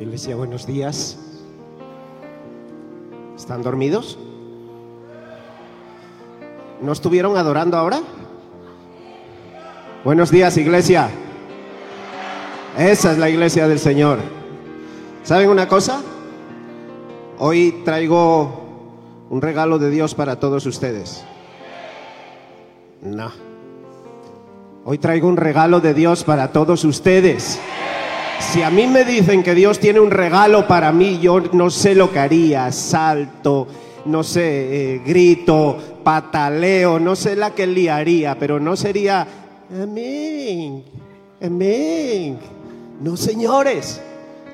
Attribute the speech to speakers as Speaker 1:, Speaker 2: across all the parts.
Speaker 1: Iglesia, buenos días. ¿Están dormidos? ¿No estuvieron adorando ahora? Buenos días, iglesia. Esa es la iglesia del Señor. ¿Saben una cosa? Hoy traigo un regalo de Dios para todos ustedes. No. Hoy traigo un regalo de Dios para todos ustedes. Si a mí me dicen que Dios tiene un regalo para mí, yo no sé lo que haría. Salto, no sé, eh, grito, pataleo, no sé la que liaría, pero no sería, amén, amén. No, señores,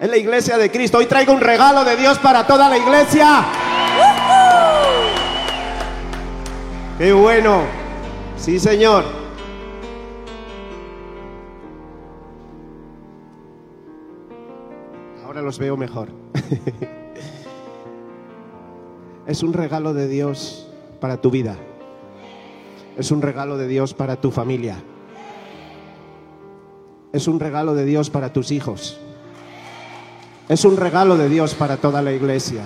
Speaker 1: es la iglesia de Cristo. Hoy traigo un regalo de Dios para toda la iglesia. ¡Qué bueno! Sí, Señor. Los veo mejor. es un regalo de Dios para tu vida. Es un regalo de Dios para tu familia. Es un regalo de Dios para tus hijos. Es un regalo de Dios para toda la iglesia.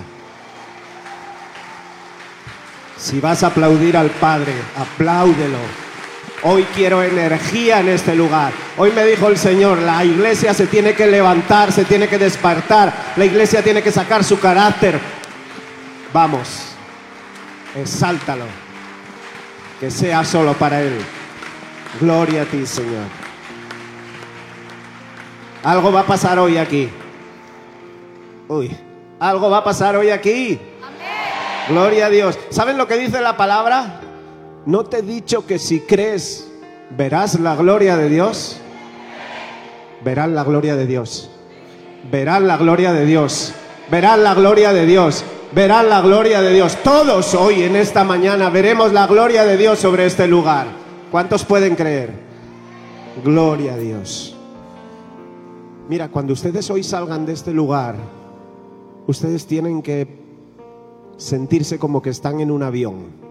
Speaker 1: Si vas a aplaudir al Padre, apláudelo. Hoy quiero energía en este lugar. Hoy me dijo el Señor, la iglesia se tiene que levantar, se tiene que despertar. La iglesia tiene que sacar su carácter. Vamos, exáltalo. Que sea solo para Él. Gloria a ti, Señor. Algo va a pasar hoy aquí. Uy, algo va a pasar hoy aquí. Gloria a Dios. ¿Saben lo que dice la palabra? ¿No te he dicho que si crees verás la gloria de Dios? Verán la gloria de Dios. Verán la gloria de Dios. Verán la gloria de Dios. Verán la gloria de Dios. Todos hoy en esta mañana veremos la gloria de Dios sobre este lugar. ¿Cuántos pueden creer? Gloria a Dios. Mira, cuando ustedes hoy salgan de este lugar, ustedes tienen que sentirse como que están en un avión.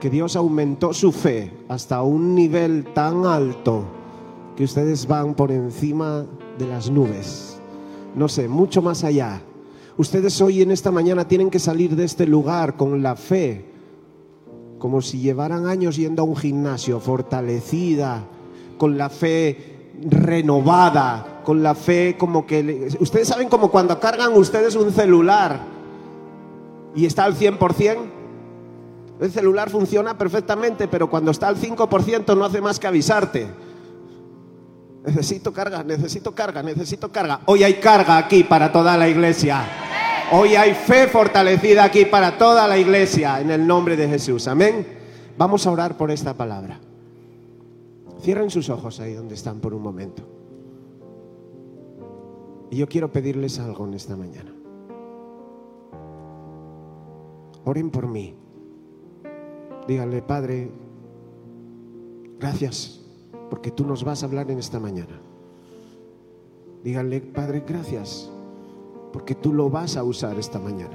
Speaker 1: Que Dios aumentó su fe hasta un nivel tan alto que ustedes van por encima de las nubes. No sé, mucho más allá. Ustedes hoy en esta mañana tienen que salir de este lugar con la fe, como si llevaran años yendo a un gimnasio, fortalecida, con la fe renovada, con la fe como que... Ustedes saben como cuando cargan ustedes un celular y está al 100%, el celular funciona perfectamente, pero cuando está al 5% no hace más que avisarte. Necesito carga, necesito carga, necesito carga. Hoy hay carga aquí para toda la iglesia. Hoy hay fe fortalecida aquí para toda la iglesia en el nombre de Jesús. Amén. Vamos a orar por esta palabra. Cierren sus ojos ahí donde están por un momento. Y yo quiero pedirles algo en esta mañana. Oren por mí. Díganle, Padre, gracias porque tú nos vas a hablar en esta mañana. Díganle, Padre, gracias porque tú lo vas a usar esta mañana.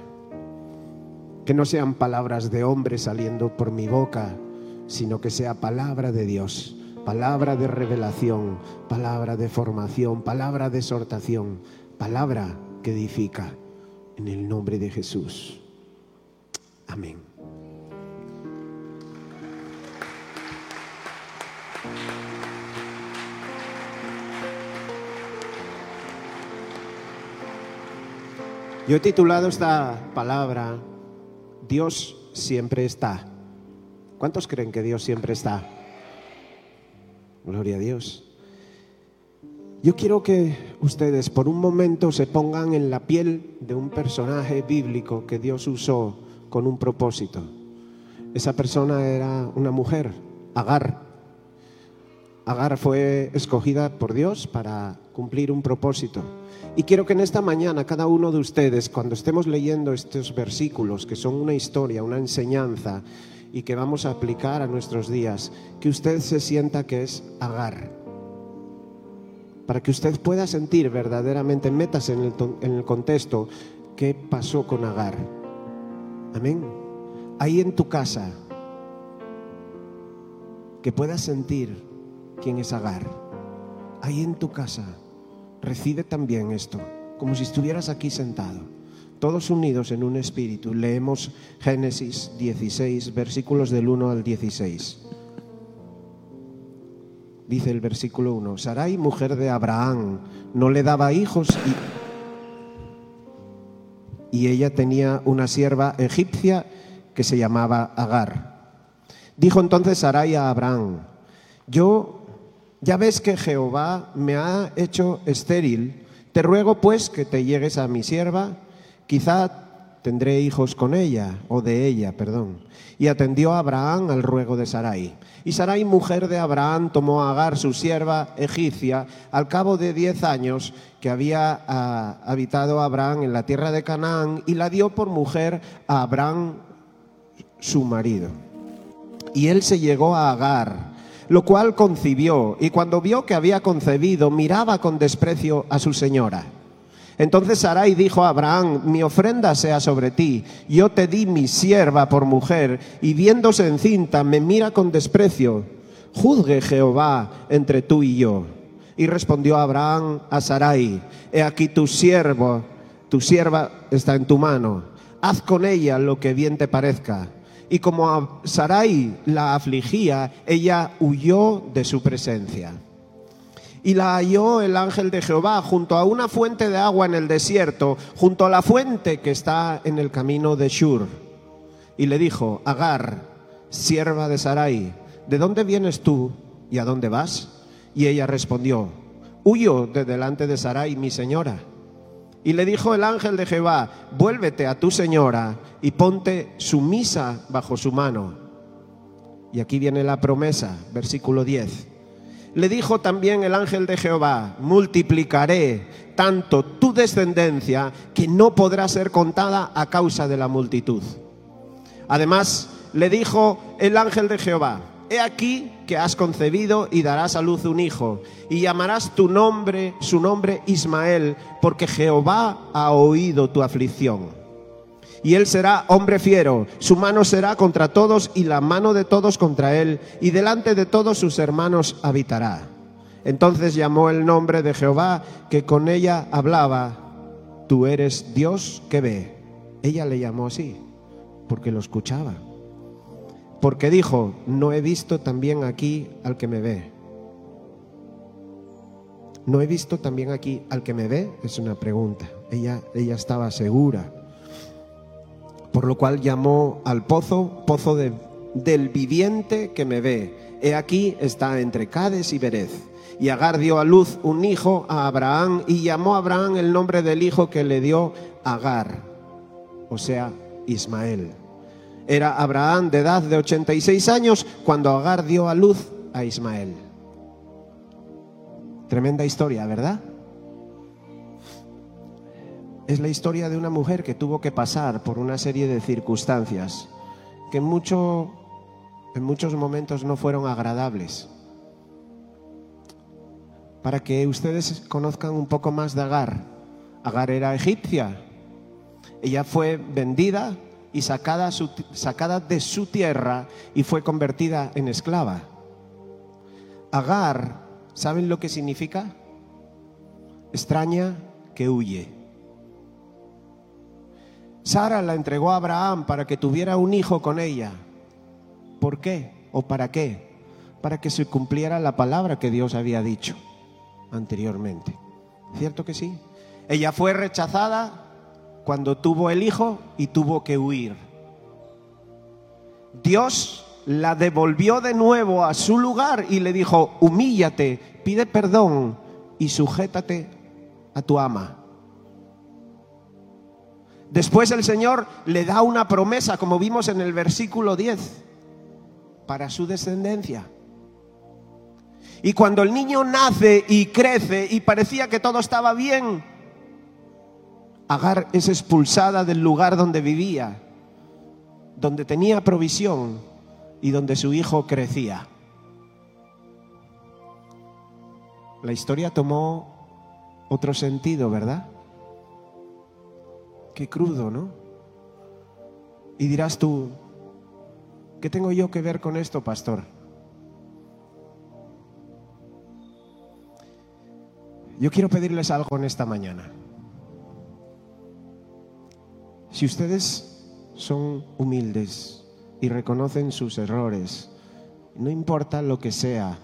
Speaker 1: Que no sean palabras de hombre saliendo por mi boca, sino que sea palabra de Dios, palabra de revelación, palabra de formación, palabra de exhortación, palabra que edifica en el nombre de Jesús. Amén. Yo he titulado esta palabra, Dios siempre está. ¿Cuántos creen que Dios siempre está? Gloria a Dios. Yo quiero que ustedes por un momento se pongan en la piel de un personaje bíblico que Dios usó con un propósito. Esa persona era una mujer, Agar. Agar fue escogida por Dios para cumplir un propósito. Y quiero que en esta mañana cada uno de ustedes, cuando estemos leyendo estos versículos, que son una historia, una enseñanza, y que vamos a aplicar a nuestros días, que usted se sienta que es Agar. Para que usted pueda sentir verdaderamente, metas en el, en el contexto, qué pasó con Agar. Amén. Ahí en tu casa, que puedas sentir quién es Agar. Ahí en tu casa, recibe también esto, como si estuvieras aquí sentado, todos unidos en un espíritu. Leemos Génesis 16, versículos del 1 al 16. Dice el versículo 1, Sarai, mujer de Abraham, no le daba hijos y, y ella tenía una sierva egipcia que se llamaba Agar. Dijo entonces Sarai a Abraham, yo ya ves que Jehová me ha hecho estéril, te ruego pues que te llegues a mi sierva, quizá tendré hijos con ella, o de ella, perdón. Y atendió a Abraham al ruego de Sarai. Y Sarai, mujer de Abraham, tomó a Agar, su sierva egipcia, al cabo de diez años que había ah, habitado Abraham en la tierra de Canaán, y la dio por mujer a Abraham, su marido. Y él se llegó a Agar, lo cual concibió, y cuando vio que había concebido, miraba con desprecio a su señora. Entonces Sarai dijo a Abraham, mi ofrenda sea sobre ti, yo te di mi sierva por mujer, y viéndose encinta me mira con desprecio. Juzgue Jehová entre tú y yo. Y respondió Abraham a Sarai, he aquí tu siervo, tu sierva está en tu mano, haz con ella lo que bien te parezca. Y como a Sarai la afligía, ella huyó de su presencia. Y la halló el ángel de Jehová junto a una fuente de agua en el desierto, junto a la fuente que está en el camino de Shur. Y le dijo, Agar, sierva de Sarai, ¿de dónde vienes tú y a dónde vas? Y ella respondió, huyo de delante de Sarai, mi señora. Y le dijo el ángel de Jehová, vuélvete a tu señora y ponte sumisa bajo su mano. Y aquí viene la promesa, versículo 10. Le dijo también el ángel de Jehová, multiplicaré tanto tu descendencia que no podrá ser contada a causa de la multitud. Además, le dijo el ángel de Jehová, he aquí que has concebido y darás a luz un hijo, y llamarás tu nombre, su nombre Ismael, porque Jehová ha oído tu aflicción y él será hombre fiero, su mano será contra todos y la mano de todos contra él, y delante de todos sus hermanos habitará. Entonces llamó el nombre de Jehová, que con ella hablaba, tú eres Dios que ve. Ella le llamó así, porque lo escuchaba. Porque dijo, no he visto también aquí al que me ve. ¿No he visto también aquí al que me ve? Es una pregunta. Ella, ella estaba segura por lo cual llamó al pozo pozo del viviente que me ve. He aquí está entre Cades y Berez. Y Agar dio a luz un hijo a Abraham y llamó a Abraham el nombre del hijo que le dio Agar, o sea, Ismael. Era Abraham de edad de 86 años cuando Agar dio a luz a Ismael. Tremenda historia, ¿verdad? es la historia de una mujer que tuvo que pasar por una serie de circunstancias que en, mucho, en muchos momentos no fueron agradables. Para que ustedes conozcan un poco más de Agar. Agar era egipcia. Ella fue vendida y sacada, sacada de su tierra y fue convertida en esclava. Agar, ¿saben lo que significa? Extraña que huye. Sara la entregó a Abraham para que tuviera un hijo con ella. ¿Por qué? ¿O para qué? Para que se cumpliera la palabra que Dios había dicho anteriormente. ¿Cierto que sí? Ella fue rechazada cuando tuvo el hijo y tuvo que huir. Dios la devolvió de nuevo a su lugar y le dijo, humíllate, pide perdón y sujétate a tu ama. Después el Señor le da una promesa, como vimos en el versículo 10, para su descendencia. Y cuando el niño nace y crece y parecía que todo estaba bien, Agar es expulsada del lugar donde vivía, donde tenía provisión y donde su hijo crecía. La historia tomó otro sentido, ¿verdad? Qué crudo, ¿no? Y dirás tú, ¿qué tengo yo que ver con esto, pastor? Yo quiero pedirles algo en esta mañana. Si ustedes son humildes y reconocen sus errores, no importa lo que sea,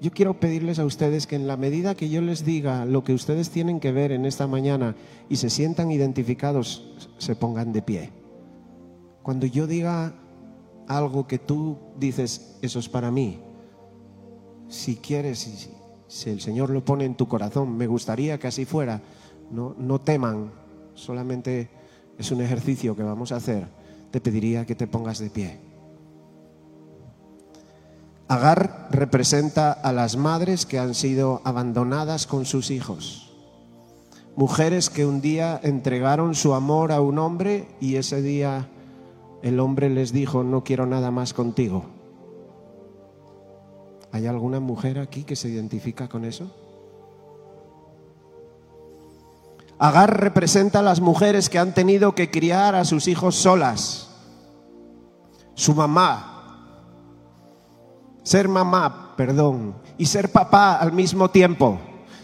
Speaker 1: yo quiero pedirles a ustedes que en la medida que yo les diga lo que ustedes tienen que ver en esta mañana y se sientan identificados, se pongan de pie. Cuando yo diga algo que tú dices, eso es para mí, si quieres, si, el Señor lo pone en tu corazón, me gustaría que así fuera, no, no teman, solamente es un ejercicio que vamos a hacer, te pediría que te pongas de pie. Agar representa a las madres que han sido abandonadas con sus hijos. Mujeres que un día entregaron su amor a un hombre y ese día el hombre les dijo, no quiero nada más contigo. ¿Hay alguna mujer aquí que se identifica con eso? Agar representa a las mujeres que han tenido que criar a sus hijos solas. Su mamá, ser mamá, perdón, y ser papá al mismo tiempo,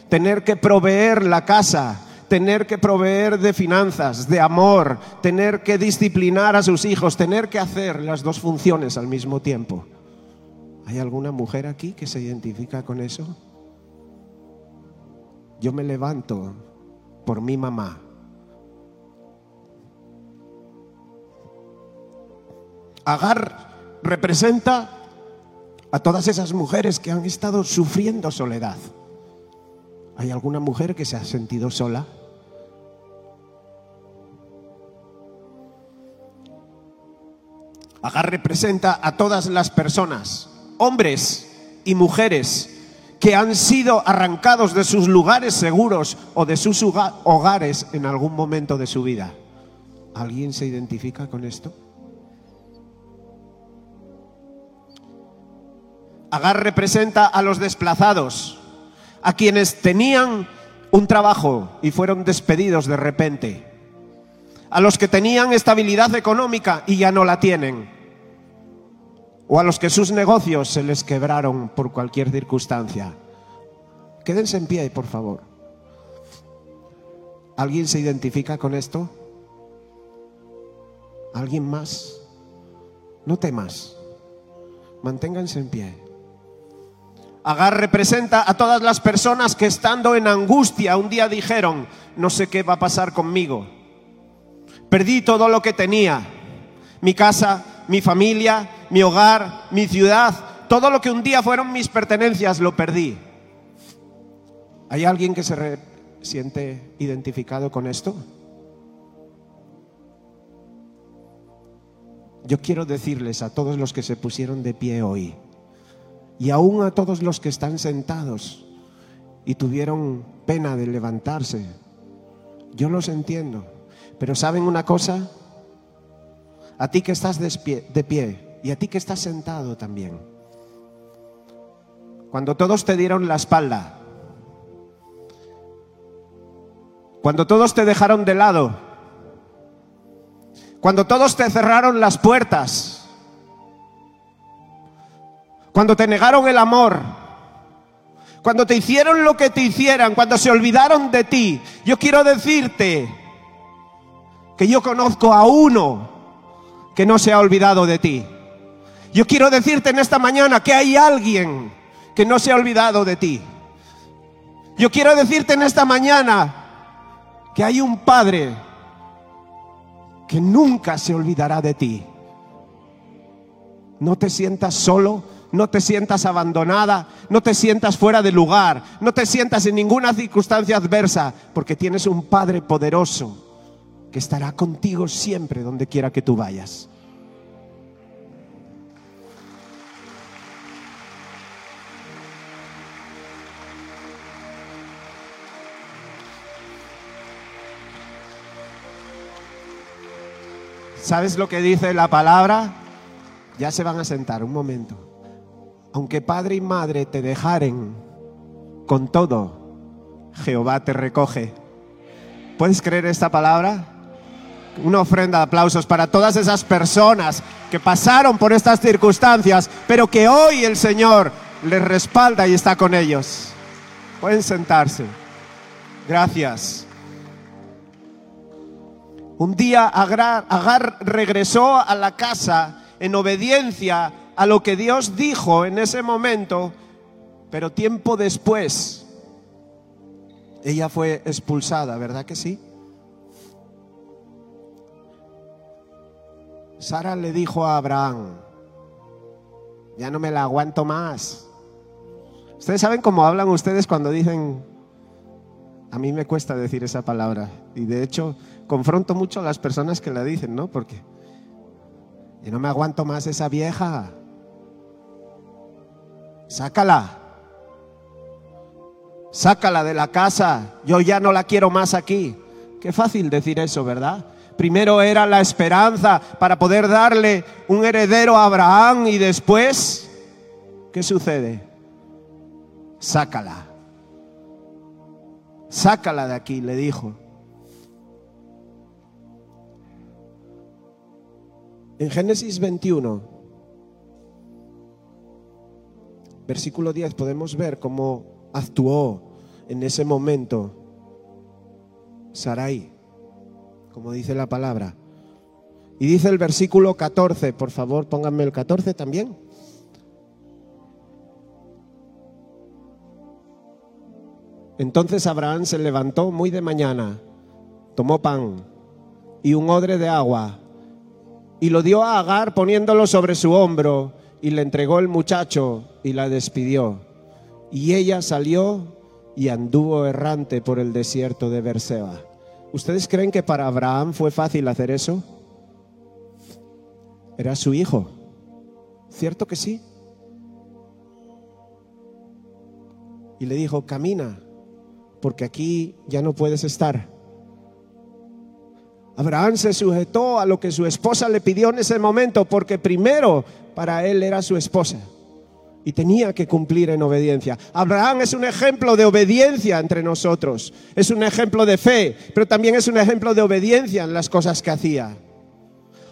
Speaker 1: tener que proveer la casa, tener que proveer de finanzas, de amor, tener que disciplinar a sus hijos, tener que hacer las dos funciones al mismo tiempo. ¿Hay alguna mujer aquí que se identifica con eso? Yo me levanto por mi mamá. Agar representa a todas esas mujeres que han estado sufriendo soledad. ¿Hay alguna mujer que se ha sentido sola? Agar representa a todas las personas, hombres y mujeres, que han sido arrancados de sus lugares seguros o de sus hogares en algún momento de su vida. ¿Alguien se identifica con esto? Agar representa a los desplazados, a quienes tenían un trabajo y fueron despedidos de repente, a los que tenían estabilidad económica y ya no la tienen, o a los que sus negocios se les quebraron por cualquier circunstancia. Quédense en pie, por favor. ¿Alguien se identifica con esto? ¿Alguien más? No temas. Manténganse en pie. Agar representa a todas las personas que estando en angustia un día dijeron, no sé qué va a pasar conmigo. Perdí todo lo que tenía, mi casa, mi familia, mi hogar, mi ciudad, todo lo que un día fueron mis pertenencias, lo perdí. ¿Hay alguien que se siente identificado con esto? Yo quiero decirles a todos los que se pusieron de pie hoy, y aún a todos los que están sentados y tuvieron pena de levantarse. Yo los entiendo, pero ¿saben una cosa? A ti que estás de pie y a ti que estás sentado también. Cuando todos te dieron la espalda, cuando todos te dejaron de lado, cuando todos te cerraron las puertas, cuando te negaron el amor, cuando te hicieron lo que te hicieran, cuando se olvidaron de ti, yo quiero decirte que yo conozco a uno que no se ha olvidado de ti. Yo quiero decirte en esta mañana que hay alguien que no se ha olvidado de ti. Yo quiero decirte en esta mañana que hay un Padre que nunca se olvidará de ti. No te sientas solo, no te sientas abandonada, no te sientas fuera de lugar, no te sientas en ninguna circunstancia adversa, porque tienes un Padre poderoso que estará contigo siempre donde quiera que tú vayas. ¿Sabes lo que dice la palabra? Ya se van a sentar un momento aunque padre y madre te dejaren, con todo, Jehová te recoge. ¿Puedes creer esta palabra? Una ofrenda de aplausos para todas esas personas que pasaron por estas circunstancias, pero que hoy el Señor les respalda y está con ellos. Pueden sentarse. Gracias. Un día Agar, regresó a la casa en obediencia a lo que Dios dijo en ese momento, pero tiempo después ella fue expulsada, ¿verdad que sí? Sara le dijo a Abraham, ya no me la aguanto más. Ustedes saben cómo hablan ustedes cuando dicen, a mí me cuesta decir esa palabra. Y de hecho, confronto mucho a las personas que la dicen, ¿no? Porque yo no me aguanto más esa vieja. Sácala. Sácala de la casa. Yo ya no la quiero más aquí. Qué fácil decir eso, ¿verdad? Primero era la esperanza para poder darle un heredero a Abraham y después, ¿qué sucede? Sácala. Sácala de aquí, le dijo. En Génesis 21, versículo 10, podemos ver cómo actuó en ese momento Sarai, como dice la palabra. Y dice el versículo 14, por favor, pónganme el 14 también. Entonces Abraham se levantó muy de mañana, tomó pan y un odre de agua y lo dio a Agar poniéndolo sobre su hombro y le entregó el muchacho y la despidió. Y ella salió y anduvo errante por el desierto de Berseba. ¿Ustedes creen que para Abraham fue fácil hacer eso? Era su hijo. ¿Cierto que sí? Y le dijo, camina, porque aquí ya no puedes estar. Abraham se sujetó a lo que su esposa le pidió en ese momento, porque primero para él era su esposa y tenía que cumplir en obediencia. Abraham es un ejemplo de obediencia entre nosotros, es un ejemplo de fe, pero también es un ejemplo de obediencia en las cosas que hacía.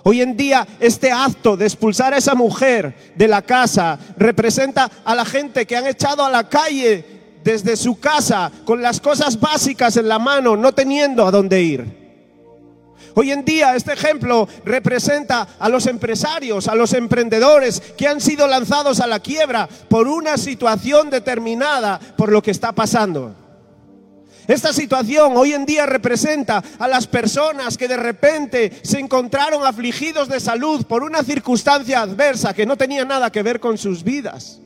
Speaker 1: Hoy en día este acto de expulsar a esa mujer de la casa representa a la gente que han echado a la calle desde su casa con las cosas básicas en la mano, no teniendo a dónde ir. Hoy en día este ejemplo representa a los empresarios, a los emprendedores que han sido lanzados a la quiebra por una situación determinada por lo que está pasando. Esta situación hoy en día representa a las personas que de repente se encontraron afligidos de salud por una circunstancia adversa que no tenía nada que ver con sus vidas.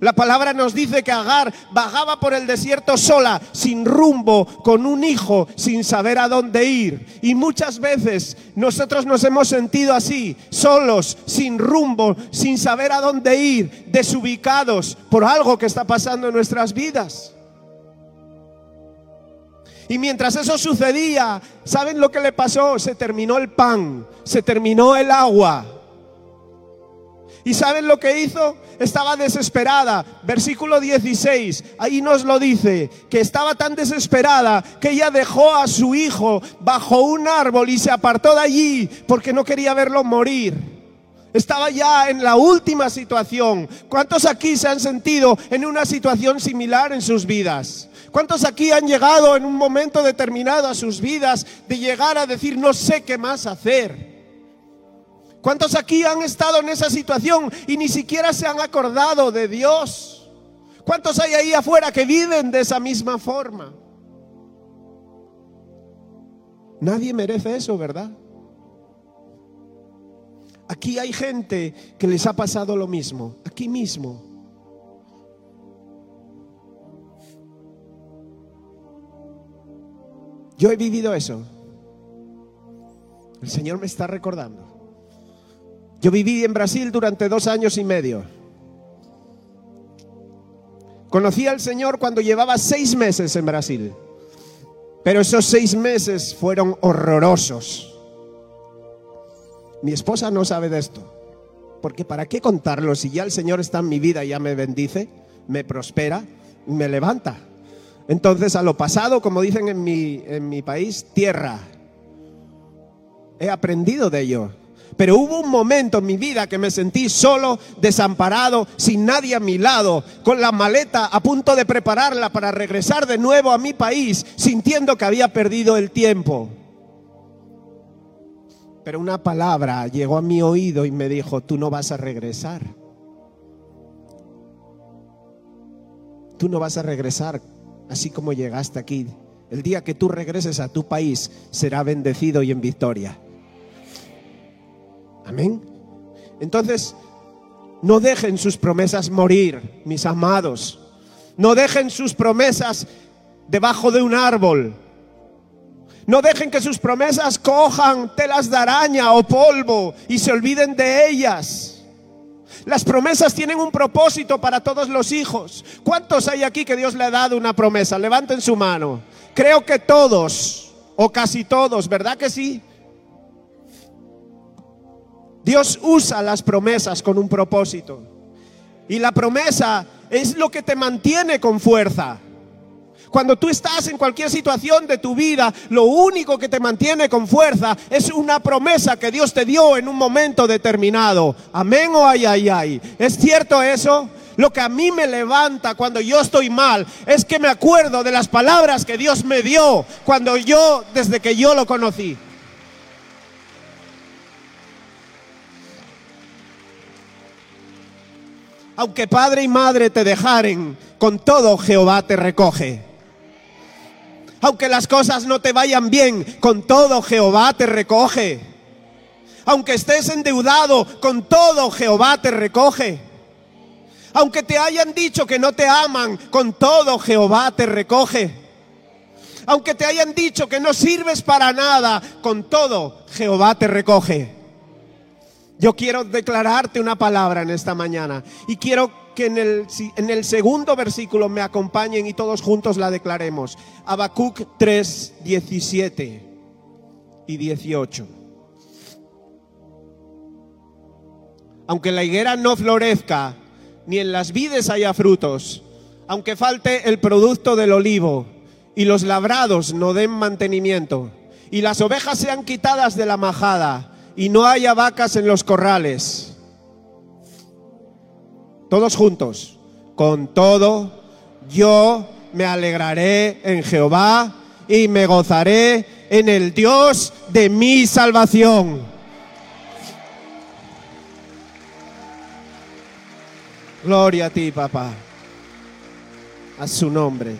Speaker 1: La palabra nos dice que Agar bajaba por el desierto sola, sin rumbo, con un hijo, sin saber a dónde ir. Y muchas veces nosotros nos hemos sentido así, solos, sin rumbo, sin saber a dónde ir, desubicados por algo que está pasando en nuestras vidas. Y mientras eso sucedía, ¿saben lo que le pasó? Se terminó el pan, se terminó el agua. ¿Y saben lo que hizo? Estaba desesperada. Versículo 16, ahí nos lo dice, que estaba tan desesperada que ella dejó a su hijo bajo un árbol y se apartó de allí porque no quería verlo morir. Estaba ya en la última situación. ¿Cuántos aquí se han sentido en una situación similar en sus vidas? ¿Cuántos aquí han llegado en un momento determinado a sus vidas de llegar a decir no sé qué más hacer? ¿Cuántos aquí han estado en esa situación y ni siquiera se han acordado de Dios? ¿Cuántos hay ahí afuera que viven de esa misma forma? Nadie merece eso, ¿verdad? Aquí hay gente que les ha pasado lo mismo, aquí mismo. Yo he vivido eso. El Señor me está recordando. Yo viví en Brasil durante dos años y medio. Conocí al Señor cuando llevaba seis meses en Brasil. Pero esos seis meses fueron horrorosos. Mi esposa no sabe de esto. Porque ¿para qué contarlo si ya el Señor está en mi vida ya me bendice, me prospera, me levanta? Entonces a lo pasado, como dicen en mi, en mi país, tierra. He aprendido de ello. Pero hubo un momento en mi vida que me sentí solo, desamparado, sin nadie a mi lado, con la maleta a punto de prepararla para regresar de nuevo a mi país, sintiendo que había perdido el tiempo. Pero una palabra llegó a mi oído y me dijo, tú no vas a regresar. Tú no vas a regresar así como llegaste aquí. El día que tú regreses a tu país será bendecido y en victoria. Amén. Entonces, no dejen sus promesas morir, mis amados. No dejen sus promesas debajo de un árbol. No dejen que sus promesas cojan telas de araña o polvo y se olviden de ellas. Las promesas tienen un propósito para todos los hijos. ¿Cuántos hay aquí que Dios le ha dado una promesa? Levanten su mano. Creo que todos, o casi todos, ¿verdad que sí? Dios usa las promesas con un propósito. Y la promesa es lo que te mantiene con fuerza. Cuando tú estás en cualquier situación de tu vida, lo único que te mantiene con fuerza es una promesa que Dios te dio en un momento determinado. Amén o ay, ay, ay. ¿Es cierto eso? Lo que a mí me levanta cuando yo estoy mal es que me acuerdo de las palabras que Dios me dio cuando yo, desde que yo lo conocí. Aunque padre y madre te dejaren, con todo Jehová te recoge. Aunque las cosas no te vayan bien, con todo Jehová te recoge. Aunque estés endeudado, con todo Jehová te recoge. Aunque te hayan dicho que no te aman, con todo Jehová te recoge. Aunque te hayan dicho que no sirves para nada, con todo Jehová te recoge. Yo quiero declararte una palabra en esta mañana y quiero que en el, en el segundo versículo me acompañen y todos juntos la declaremos. Habacuc 3, 17 y 18. Aunque la higuera no florezca, ni en las vides haya frutos, aunque falte el producto del olivo y los labrados no den mantenimiento, y las ovejas sean quitadas de la majada, y no haya vacas en los corrales. Todos juntos. Con todo, yo me alegraré en Jehová y me gozaré en el Dios de mi salvación. Gloria a ti, papá. A su nombre.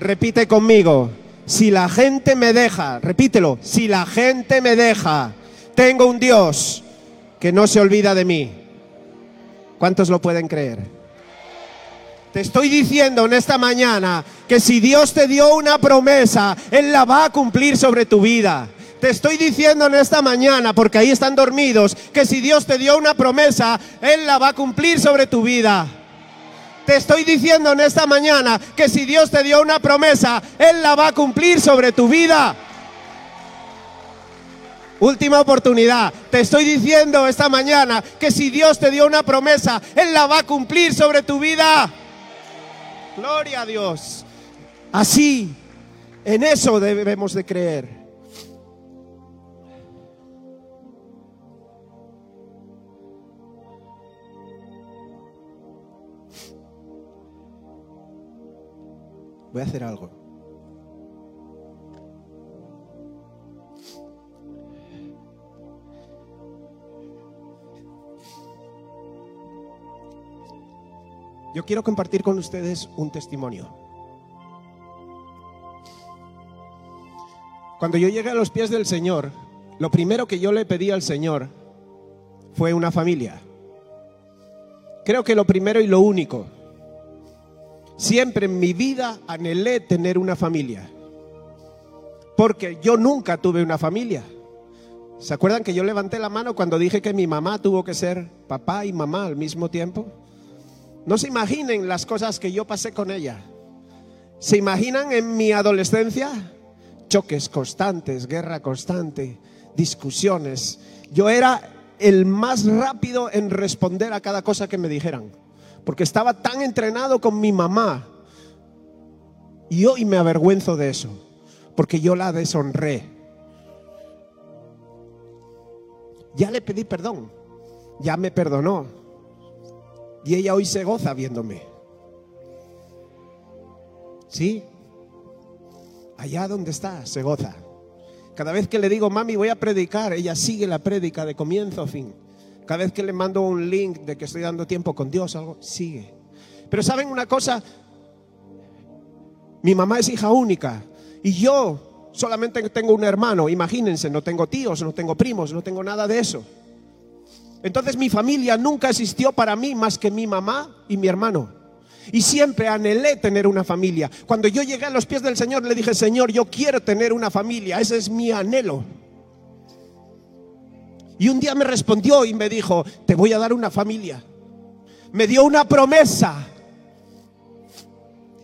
Speaker 1: Repite conmigo si la gente me deja, repítelo, si la gente me deja, tengo un Dios que no se olvida de mí. ¿Cuántos lo pueden creer? Te estoy diciendo en esta mañana que si Dios te dio una promesa, Él la va a cumplir sobre tu vida. Te estoy diciendo en esta mañana, porque ahí están dormidos, que si Dios te dio una promesa, Él la va a cumplir sobre tu vida. Te estoy diciendo en esta mañana que si Dios te dio una promesa, Él la va a cumplir sobre tu vida. Última oportunidad. Te estoy diciendo esta mañana que si Dios te dio una promesa, Él la va a cumplir sobre tu vida. Gloria a Dios. Así, en eso debemos de creer. Voy a hacer algo. Yo quiero compartir con ustedes un testimonio. Cuando yo llegué a los pies del Señor, lo primero que yo le pedí al Señor fue una familia. Creo que lo primero y lo único Siempre en mi vida anhelé tener una familia. Porque yo nunca tuve una familia. ¿Se acuerdan que yo levanté la mano cuando dije que mi mamá tuvo que ser papá y mamá al mismo tiempo? No se imaginen las cosas que yo pasé con ella. ¿Se imaginan en mi adolescencia? Choques constantes, guerra constante, discusiones. Yo era el más rápido en responder a cada cosa que me dijeran porque estaba tan entrenado con mi mamá. Y hoy me avergüenzo de eso, porque yo la deshonré. ya le pedí perdón, ya me perdonó. Y ella hoy se goza viéndome. ¿Sí? Allá donde está, se goza. Cada vez que le digo, mami, voy a predicar, ella sigue la prédica de comienzo a fin. Cada vez que le mando un link de que estoy dando tiempo con Dios, algo, sigue. Pero ¿saben una cosa? Mi mamá es hija única y yo solamente tengo un hermano. Imagínense, no tengo tíos, no tengo primos, no tengo nada de eso. Entonces mi familia nunca existió para mí más que mi mamá y mi hermano. Y siempre anhelé tener una familia. Cuando yo llegué a los pies del Señor le dije, Señor, yo quiero tener una familia. Ese es mi anhelo. Y un día me respondió y me dijo, te voy a dar una familia. Me dio una promesa.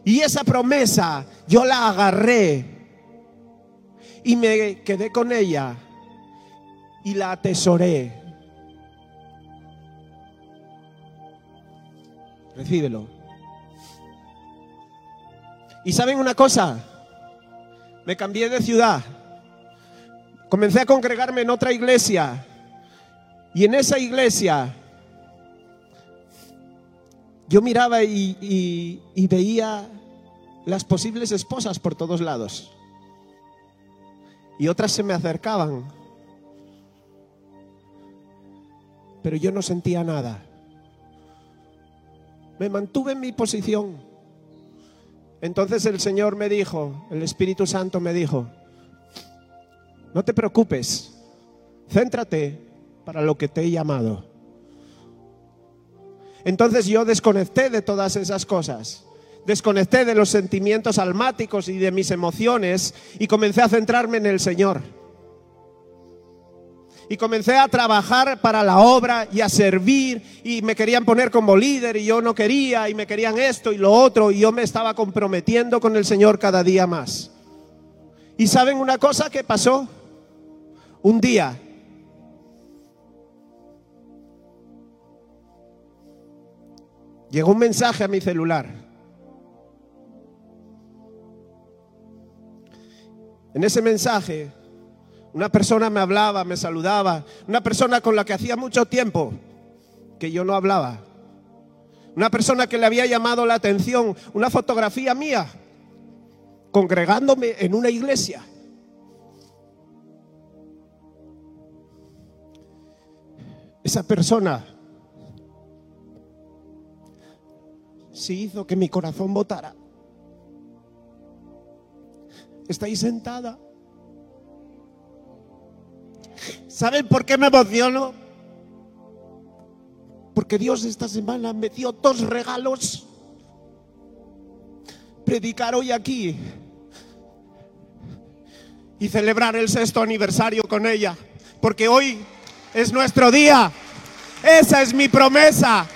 Speaker 1: Y esa promesa yo la agarré y me quedé con ella y la atesoré. Recíbelo. Y saben una cosa, me cambié de ciudad, comencé a congregarme en otra iglesia y en esa iglesia yo miraba y, veía las posibles esposas por todos lados. Y otras se me acercaban. Pero yo no sentía nada. Me mantuve en mi posición. Entonces el Señor me dijo, el Espíritu Santo me dijo, no te preocupes, céntrate para lo que te he llamado. Entonces yo desconecté de todas esas cosas. Desconecté de los sentimientos almáticos y de mis emociones y comencé a centrarme en el Señor. Y comencé a trabajar para la obra y a servir y me querían poner como líder y yo no quería y me querían esto y lo otro y yo me estaba comprometiendo con el Señor cada día más. ¿Y saben una cosa que pasó? Un día llegó un mensaje a mi celular. En ese mensaje, una persona me hablaba, me saludaba, una persona con la que hacía mucho tiempo que yo no hablaba, una persona que le había llamado la atención, una fotografía mía, congregándome en una iglesia. Esa persona sí hizo que mi corazón votara. Está ahí sentada. ¿Saben por qué me emociono? Porque Dios esta semana me dio dos regalos. Predicar hoy aquí y celebrar el sexto aniversario con ella. Porque hoy es nuestro día. Esa es mi promesa.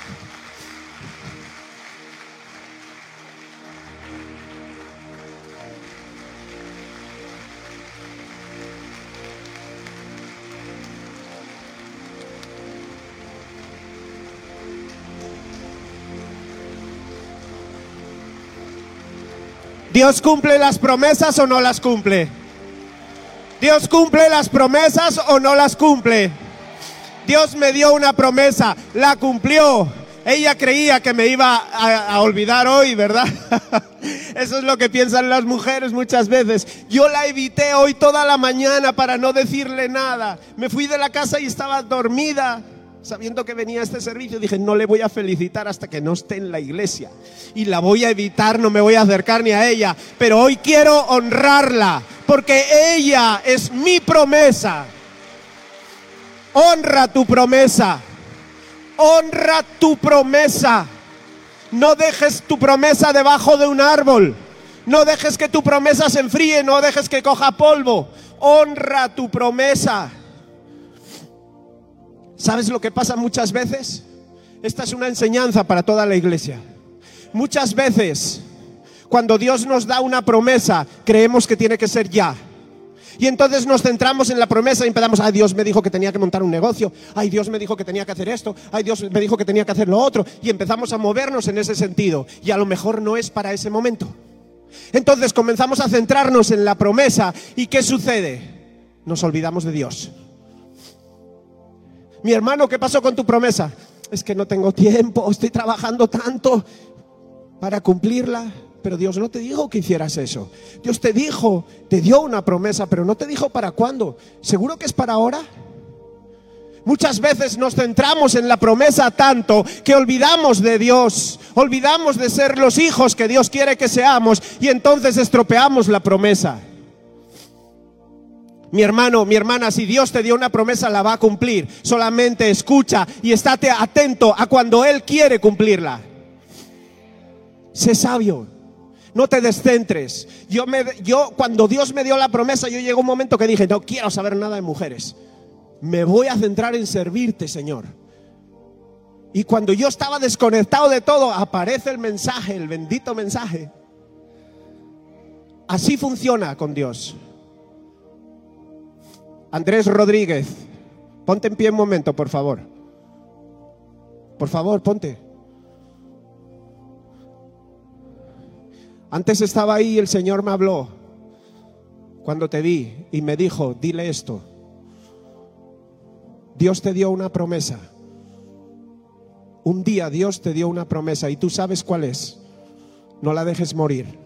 Speaker 1: ¿Dios cumple las promesas o no las cumple? ¿Dios cumple las promesas o no las cumple? Dios me dio una promesa, la cumplió. Ella creía que me iba a, olvidar hoy, ¿verdad? Eso es lo que piensan las mujeres muchas veces. Yo la evité hoy toda la mañana para no decirle nada. Me fui de la casa y estaba dormida sabiendo que venía este servicio, dije, no le voy a felicitar hasta que no esté en la iglesia. Y la voy a evitar, no me voy a acercar ni a ella. Pero hoy quiero honrarla, porque ella es mi promesa. Honra tu promesa. Honra tu promesa. No dejes tu promesa debajo de un árbol. No dejes que tu promesa se enfríe, no dejes que coja polvo. Honra tu promesa. ¿Sabes lo que pasa muchas veces? Esta es una enseñanza para toda la iglesia. Muchas veces, cuando Dios nos da una promesa, creemos que tiene que ser ya. Y entonces nos centramos en la promesa y empezamos, ay Dios me dijo que tenía que montar un negocio, ay Dios me dijo que tenía que hacer esto, ay Dios me dijo que tenía que hacer lo otro, y empezamos a movernos en ese sentido. Y a lo mejor no es para ese momento. Entonces comenzamos a centrarnos en la promesa y ¿qué sucede? Nos olvidamos de Dios. Mi hermano, ¿qué pasó con tu promesa? Es que no tengo tiempo, estoy trabajando tanto para cumplirla. Pero Dios no te dijo que hicieras eso. Dios te dijo, te dio una promesa, pero no te dijo para cuándo. ¿Seguro que es para ahora? Muchas veces nos centramos en la promesa tanto que olvidamos de Dios, olvidamos de ser los hijos que Dios quiere que seamos y entonces estropeamos la promesa. Mi hermano, mi hermana, si Dios te dio una promesa, la va a cumplir. Solamente escucha y estate atento a cuando Él quiere cumplirla. Sé sabio. No te descentres. Yo, me, yo cuando Dios me dio la promesa, yo llegó un momento que dije, no quiero saber nada de mujeres me voy a centrar en servirte, Señor. Y cuando yo estaba desconectado de todo, aparece el mensaje, el bendito mensaje. Así funciona con Dios. Andrés Rodríguez, ponte en pie un momento, por favor. Por favor, ponte. Antes estaba ahí, el Señor me habló cuando te vi y me dijo, dile esto. Dios te dio una promesa. Un día Dios te dio una promesa y tú sabes cuál es. No la dejes morir.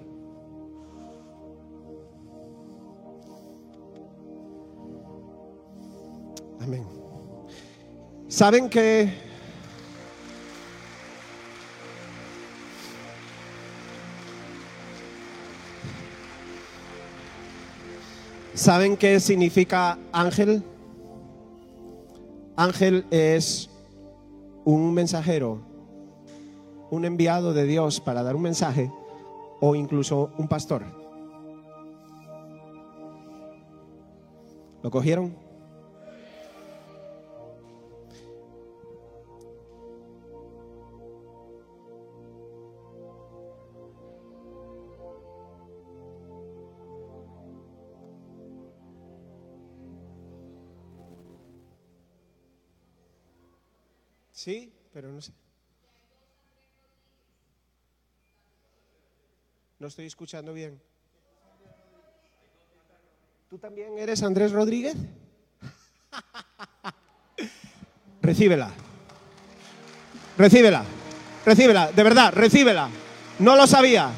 Speaker 1: ¿Saben que ¿Saben qué significa ángel? Ángel es un mensajero, un enviado de Dios para dar un mensaje o incluso un pastor. ¿Lo cogieron? Sí, pero no sé. No estoy escuchando bien. ¿Tú también eres Andrés Rodríguez? recíbela. Recíbela. Recíbela. De verdad, recíbela. No lo sabía.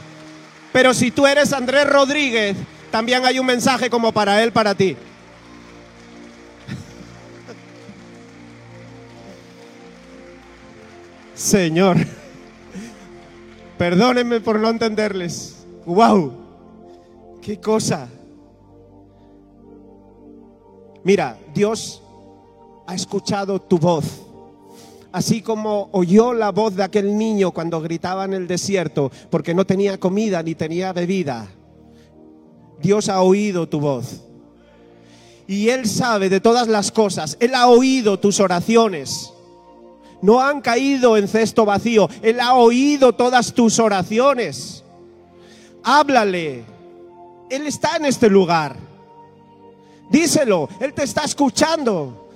Speaker 1: Pero si tú eres Andrés Rodríguez, también hay un mensaje como para él, para ti. Señor, perdónenme por no entenderles. ¡Wow! ¡Qué cosa! Mira, Dios ha escuchado tu voz, así como oyó la voz de aquel niño cuando gritaba en el desierto porque no tenía comida ni tenía bebida. Dios ha oído tu voz. Y Él sabe de todas las cosas. Él ha oído tus oraciones no han caído en cesto vacío. Él ha oído todas tus oraciones. Háblale. Él está en este lugar. Díselo, Él te está escuchando.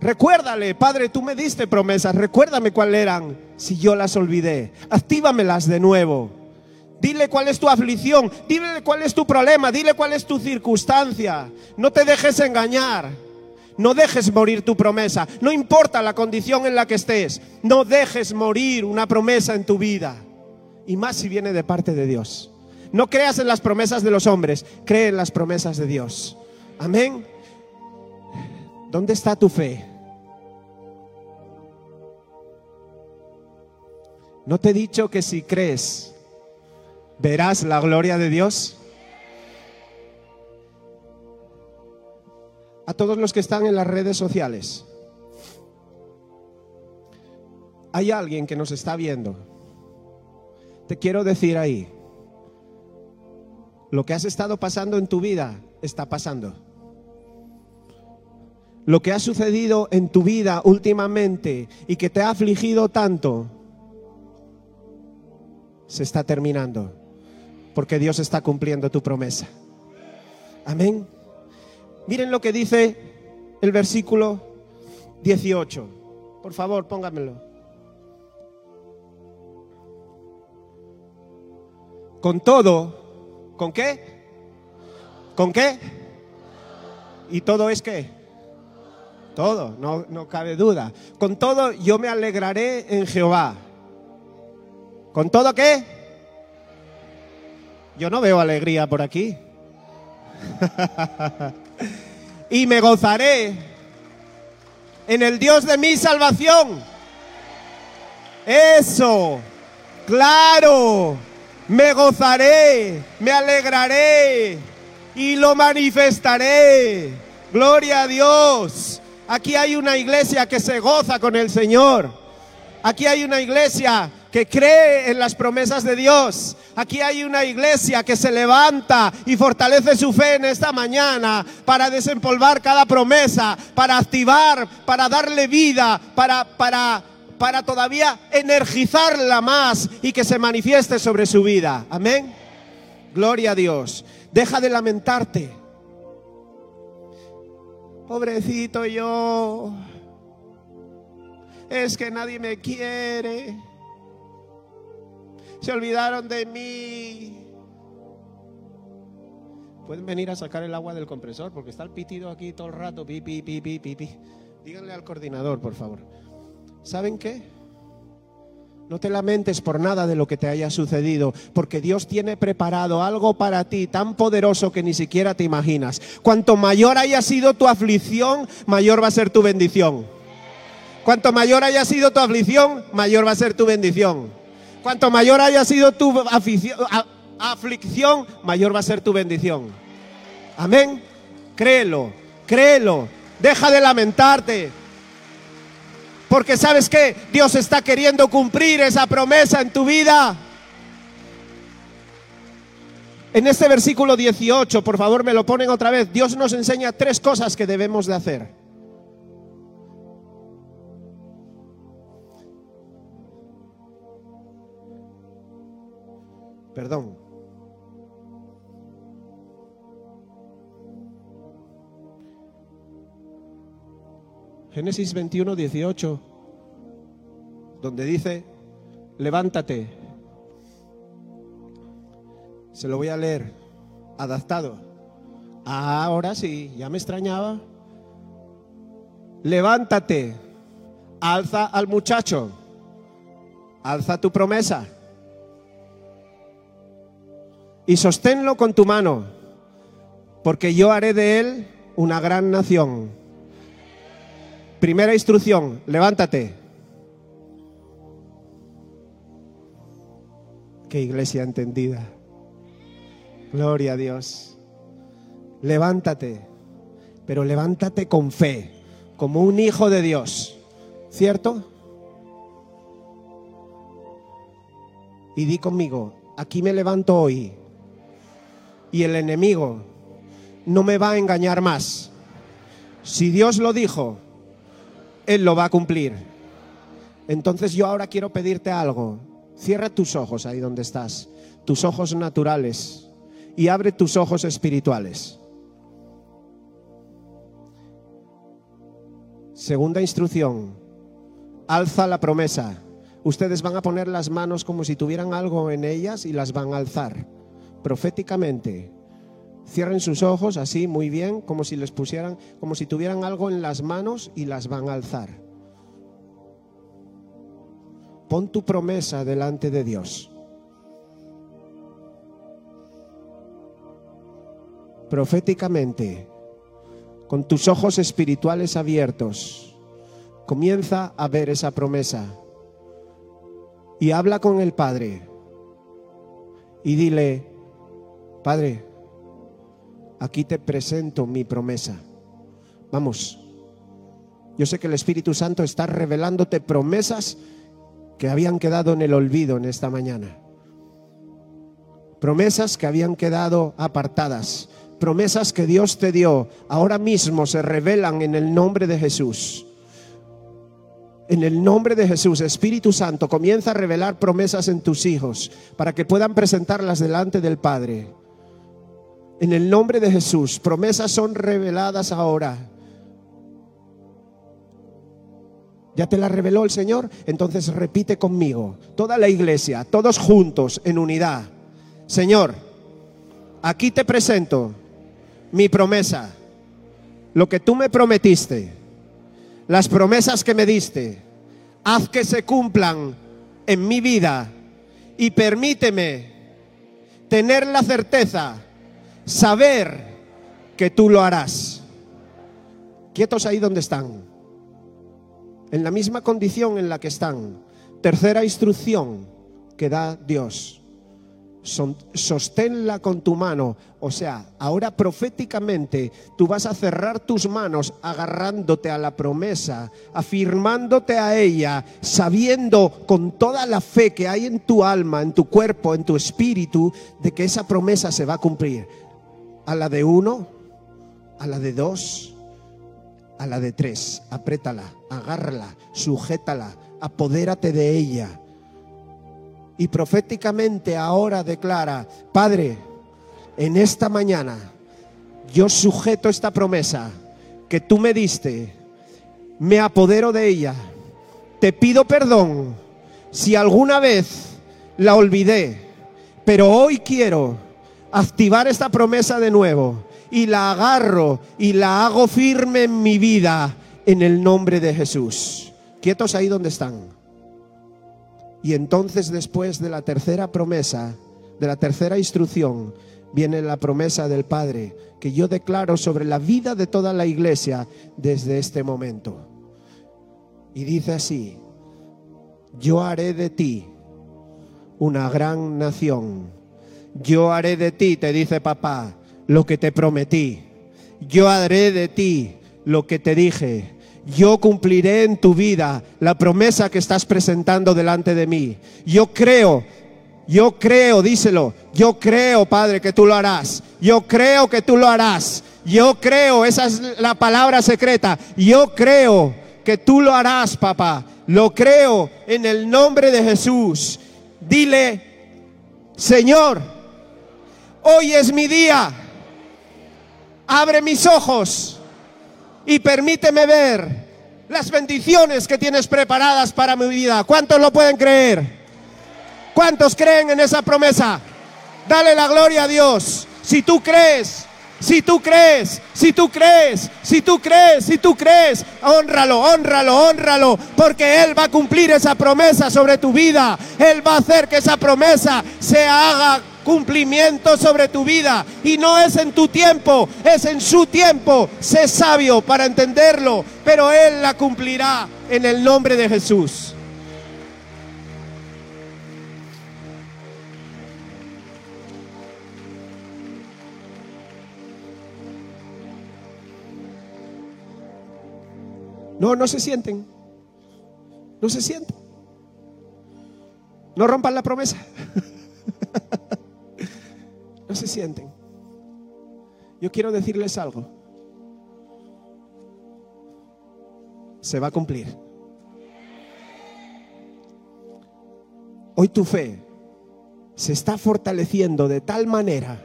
Speaker 1: Recuérdale, Padre, tú me diste promesas, recuérdame cuáles eran, si yo las olvidé. Actívamelas de nuevo. Dile cuál es tu aflicción, dile cuál es tu problema, dile cuál es tu circunstancia. No te dejes engañar. No dejes morir tu promesa. No importa la condición en la que estés. No dejes morir una promesa en tu vida. Y más si viene de parte de Dios. No creas en las promesas de los hombres. Cree en las promesas de Dios. Amén. ¿Dónde está tu fe? ¿No te he dicho que si crees, verás la gloria de Dios? A todos los que están en las redes sociales. Hay alguien que nos está viendo. Te quiero decir ahí, lo que has estado pasando en tu vida está pasando. Lo que ha sucedido en tu vida últimamente y que te ha afligido tanto, se está terminando. Porque Dios está cumpliendo tu promesa. Amén. Miren lo que dice el versículo 18. Por favor, póngamelo. Con todo, ¿con qué? ¿Con qué? ¿Y todo es qué? Todo, no, no cabe duda. Con todo, yo me alegraré en Jehová. ¿Con todo qué? Yo no veo alegría por aquí. y me gozaré en el Dios de mi salvación. Eso, claro, me gozaré, me alegraré y lo manifestaré. Gloria a Dios. Aquí hay una iglesia que se goza con el Señor. Aquí hay una iglesia que cree en las promesas de Dios. Aquí hay una iglesia que se levanta y fortalece su fe en esta mañana para desempolvar cada promesa, para activar, para darle vida, para, para, para todavía energizarla más y que se manifieste sobre su vida. Amén. Gloria a Dios. Deja de lamentarte. Pobrecito yo. Es que nadie me quiere. Se olvidaron de mí. Pueden venir a sacar el agua del compresor porque está el pitido aquí todo el rato. Pi, pi, pi, pi, pi. Díganle al coordinador, por favor. ¿Saben qué? No te lamentes por nada de lo que te haya sucedido, porque Dios tiene preparado algo para ti tan poderoso que ni siquiera te imaginas. Cuanto mayor haya sido tu aflicción, mayor va a ser tu bendición. Cuanto mayor haya sido tu aflicción, mayor va a ser tu bendición. Cuanto mayor haya sido tu aflicción, mayor va a ser tu bendición. Amén. Créelo, créelo. Deja de lamentarte. Porque sabes que Dios está queriendo cumplir esa promesa en tu vida. En este versículo 18, por favor me lo ponen otra vez, Dios nos enseña tres cosas que debemos de hacer. Perdón. Génesis 21, 18, donde dice, levántate. Se lo voy a leer, adaptado. Ahora sí, ya me extrañaba. Levántate, alza al muchacho, alza tu promesa y sosténlo con tu mano, porque yo haré de él una gran nación Primera instrucción, levántate. Qué iglesia entendida. Gloria a Dios. Levántate, pero levántate con fe, como un hijo de Dios. ¿Cierto? Y di conmigo, aquí me levanto hoy y el enemigo no me va a engañar más. Si Dios lo dijo, él lo va a cumplir. Entonces yo ahora quiero pedirte algo. Cierra tus ojos ahí donde estás, tus ojos naturales, y abre tus ojos espirituales. Segunda instrucción, alza la promesa. Ustedes van a poner las manos como si tuvieran algo en ellas y las van a alzar proféticamente. Cierren sus ojos así, muy bien, como si les pusieran, como si tuvieran algo en las manos y las van a alzar. Pon tu promesa delante de Dios. Proféticamente, con tus ojos espirituales abiertos, comienza a ver esa promesa y habla con el Padre y dile, Padre, aquí te presento mi promesa. Vamos, yo sé que el Espíritu Santo está revelándote promesas que habían quedado en el olvido en esta mañana. Promesas que habían quedado apartadas. Promesas que Dios te dio. Ahora mismo se revelan en el nombre de Jesús. En el nombre de Jesús, Espíritu Santo, comienza a revelar promesas en tus hijos para que puedan presentarlas delante del Padre. En el nombre de Jesús, promesas son reveladas ahora. ¿Ya te la reveló el Señor? Entonces repite conmigo, toda la iglesia, todos juntos en unidad. Señor, aquí te presento mi promesa, lo que tú me prometiste. las promesas que me diste, haz que se cumplan en mi vida y permíteme tener la certeza, saber que tú lo harás. Quietos ahí donde están, en la misma condición en la que están. Tercera instrucción que da Dios sosténla con tu mano. O sea, ahora proféticamente tú vas a cerrar tus manos agarrándote a la promesa, afirmándote a ella, sabiendo con toda la fe que hay en tu alma, en tu cuerpo, en tu espíritu, de que esa promesa se va a cumplir. A la de uno, a la de dos, a la de tres. Apriétala, agárrala, sujétala, apodérate de ella y proféticamente ahora declara, Padre, en esta mañana yo sujeto esta promesa que tú me diste, me apodero de ella, te pido perdón si alguna vez la olvidé, pero hoy quiero activar esta promesa de nuevo y la agarro y la hago firme en mi vida en el nombre de Jesús. Quietos ahí donde están. Y entonces después de la tercera promesa, de la tercera instrucción, viene la promesa del Padre que yo declaro sobre la vida de toda la iglesia desde este momento. Y dice así, yo haré de ti una gran nación. Yo haré de ti, te dice papá, lo que te prometí. Yo haré de ti lo que te dije yo cumpliré en tu vida la promesa que estás presentando delante de mí. Yo creo, yo creo, díselo, yo creo, Padre, que tú lo harás. Yo creo que tú lo harás. Yo creo, esa es la palabra secreta. Yo creo que tú lo harás, papá. Lo creo en el nombre de Jesús. Dile, Señor, hoy es mi día. Abre mis ojos y permíteme ver las bendiciones que tienes preparadas para mi vida. ¿Cuántos lo pueden creer? ¿Cuántos creen en esa promesa? Dale la gloria a Dios. Si tú crees, si tú crees, si tú crees, si tú crees, si tú crees, honralo, honralo, honralo, porque Él va a cumplir esa promesa sobre tu vida. Él va a hacer que esa promesa se haga cumplimiento sobre tu vida. Y no es en tu tiempo, es en su tiempo. Sé sabio para entenderlo, pero Él la cumplirá en el nombre de Jesús. No, no se sienten. No se sienten. No rompan la promesa. se sienten. Yo quiero decirles algo. Se va a cumplir. Hoy tu fe se está fortaleciendo de tal manera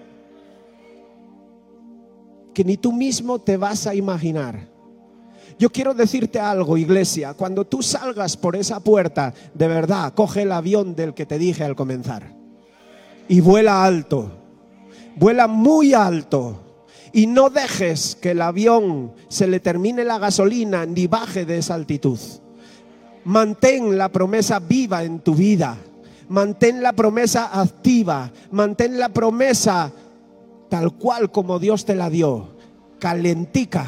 Speaker 1: que ni tú mismo te vas a imaginar. Yo quiero decirte algo, iglesia, cuando tú salgas por esa puerta, de verdad, coge el avión del que te dije al comenzar y vuela alto vuela muy alto y no dejes que el avión se le termine la gasolina ni baje de esa altitud. Mantén la promesa viva en tu vida. Mantén la promesa activa. Mantén la promesa tal cual como Dios te la dio. Calentica.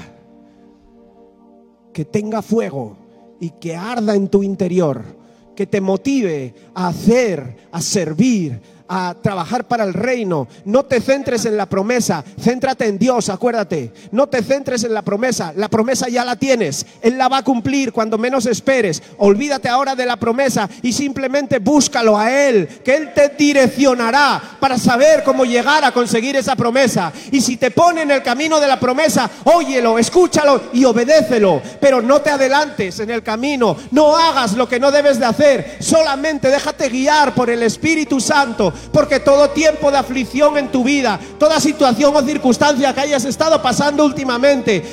Speaker 1: Que tenga fuego y que arda en tu interior. Que te motive a hacer, a servir, a trabajar para el reino. No te centres en la promesa, céntrate en Dios, acuérdate. No te centres en la promesa, la promesa ya la tienes. Él la va a cumplir cuando menos esperes. Olvídate ahora de la promesa y simplemente búscalo a Él, que Él te direccionará para saber cómo llegar a conseguir esa promesa. Y si te pone en el camino de la promesa, óyelo, escúchalo y obedécelo. Pero no te adelantes en el camino, no hagas lo que no debes de hacer, solamente déjate guiar por el Espíritu Santo porque todo tiempo de aflicción en tu vida, toda situación o circunstancia que hayas estado pasando últimamente,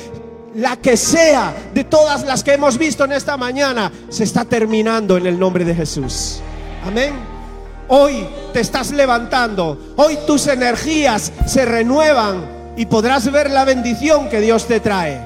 Speaker 1: la que sea de todas las que hemos visto en esta mañana, se está terminando en el nombre de Jesús. Amén. Hoy te estás levantando, hoy tus energías se renuevan y podrás ver la bendición que Dios te trae.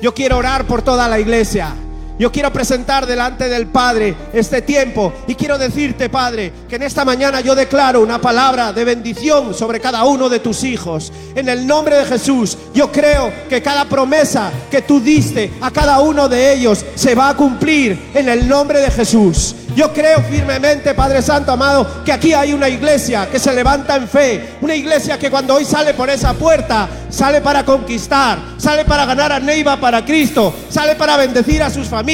Speaker 1: Yo quiero orar por toda la iglesia. Yo quiero presentar delante del Padre este tiempo y quiero decirte, Padre, que en esta mañana yo declaro una palabra de bendición sobre cada uno de tus hijos. En el nombre de Jesús, yo creo que cada promesa que tú diste a cada uno de ellos se va a cumplir en el nombre de Jesús. Yo creo firmemente, Padre Santo amado, que aquí hay una iglesia que se levanta en fe, una iglesia que cuando hoy sale por esa puerta, sale para conquistar, sale para ganar a Neiva para Cristo, sale para bendecir a sus familias,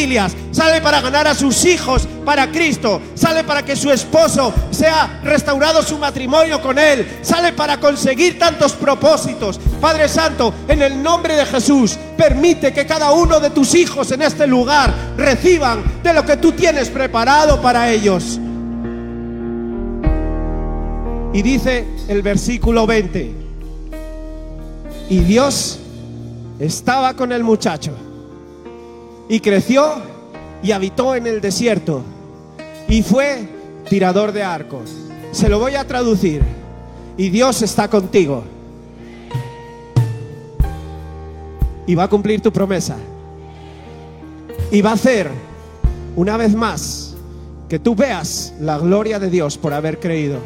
Speaker 1: sale para ganar a sus hijos para Cristo, sale para que su esposo sea restaurado su matrimonio con él, sale para conseguir tantos propósitos. Padre Santo, en el nombre de Jesús, permite que cada uno de tus hijos en este lugar reciban de lo que tú tienes preparado para ellos. Y dice el versículo 20, y Dios estaba con el muchacho y creció y habitó en el desierto y fue tirador de arcos. Se lo voy a traducir. Y Dios está contigo. Y va a cumplir tu promesa. Y va a hacer, una vez más, que tú veas la gloria de Dios por haber creído.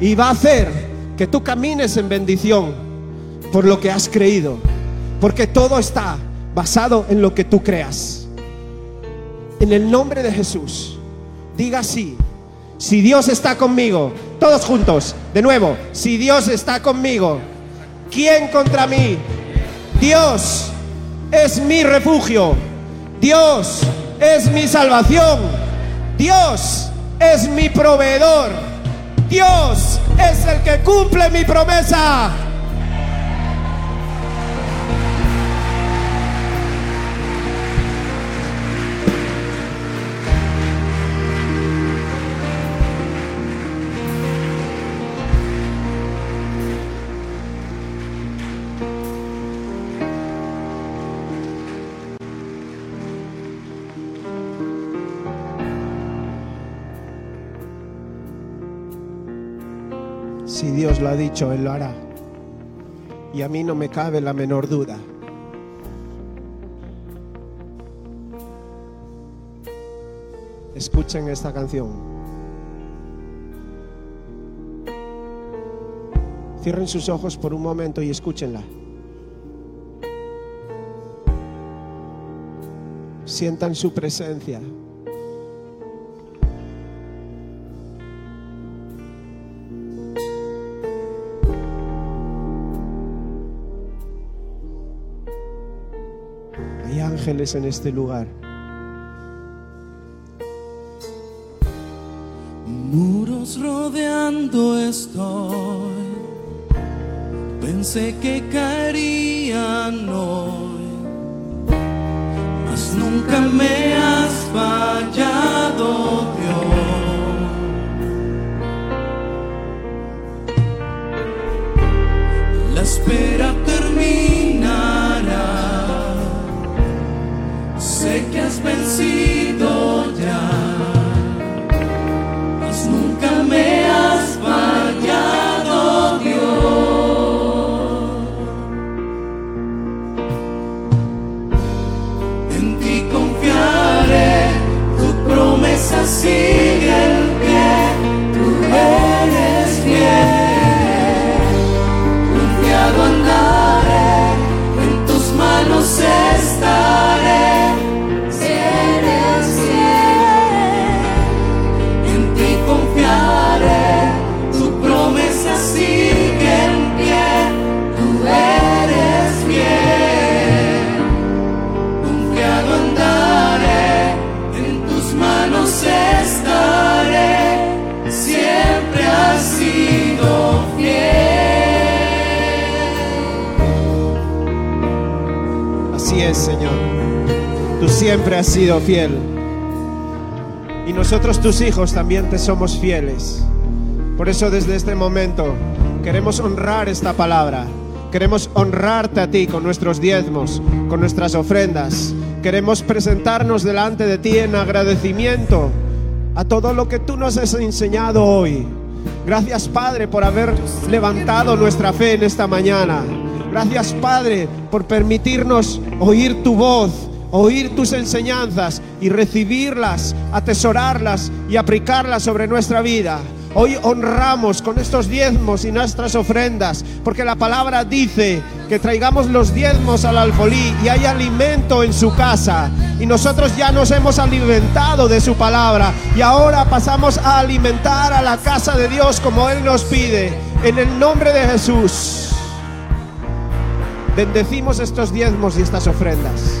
Speaker 1: Y va a hacer que tú camines en bendición por lo que has creído. Porque todo está basado en lo que tú creas. En el nombre de Jesús, diga así. Si Dios está conmigo, todos juntos, de nuevo, si Dios está conmigo, ¿quién contra mí? Dios es mi refugio. Dios es mi salvación. Dios es mi proveedor. Dios es el que cumple mi promesa. Si Dios lo ha dicho, Él lo hará. Y a mí no me cabe la menor duda. Escuchen esta canción. Cierren sus ojos por un momento y escúchenla. Sientan su presencia. Ángeles en este lugar.
Speaker 2: Muros rodeando estoy. Pensé que caerían hoy, mas nunca me fiel.
Speaker 1: Y nosotros tus hijos también te somos fieles. Por eso desde este momento queremos honrar esta palabra. Queremos honrarte a ti con nuestros diezmos, con nuestras ofrendas. Queremos presentarnos delante de ti en agradecimiento a todo lo que tú nos has enseñado hoy. Gracias Padre por haber levantado nuestra fe en esta mañana. Gracias Padre por permitirnos oír tu voz, oír tus enseñanzas y recibirlas, atesorarlas y aplicarlas sobre nuestra vida. Hoy honramos con estos diezmos y nuestras ofrendas, porque la palabra dice que traigamos los diezmos al alfolí y hay alimento en su casa. Y nosotros ya nos hemos alimentado de su palabra y ahora pasamos a alimentar a la casa de Dios como Él nos pide. En el nombre de Jesús, bendecimos estos diezmos y estas ofrendas.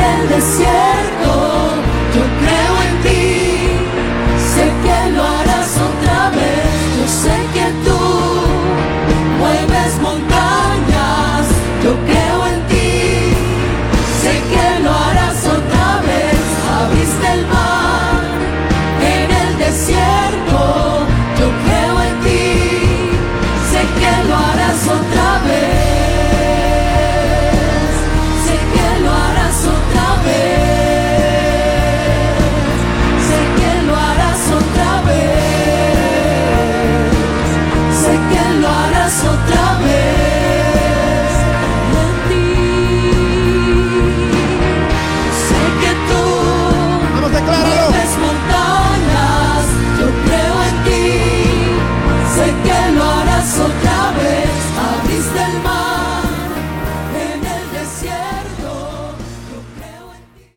Speaker 2: el desierto.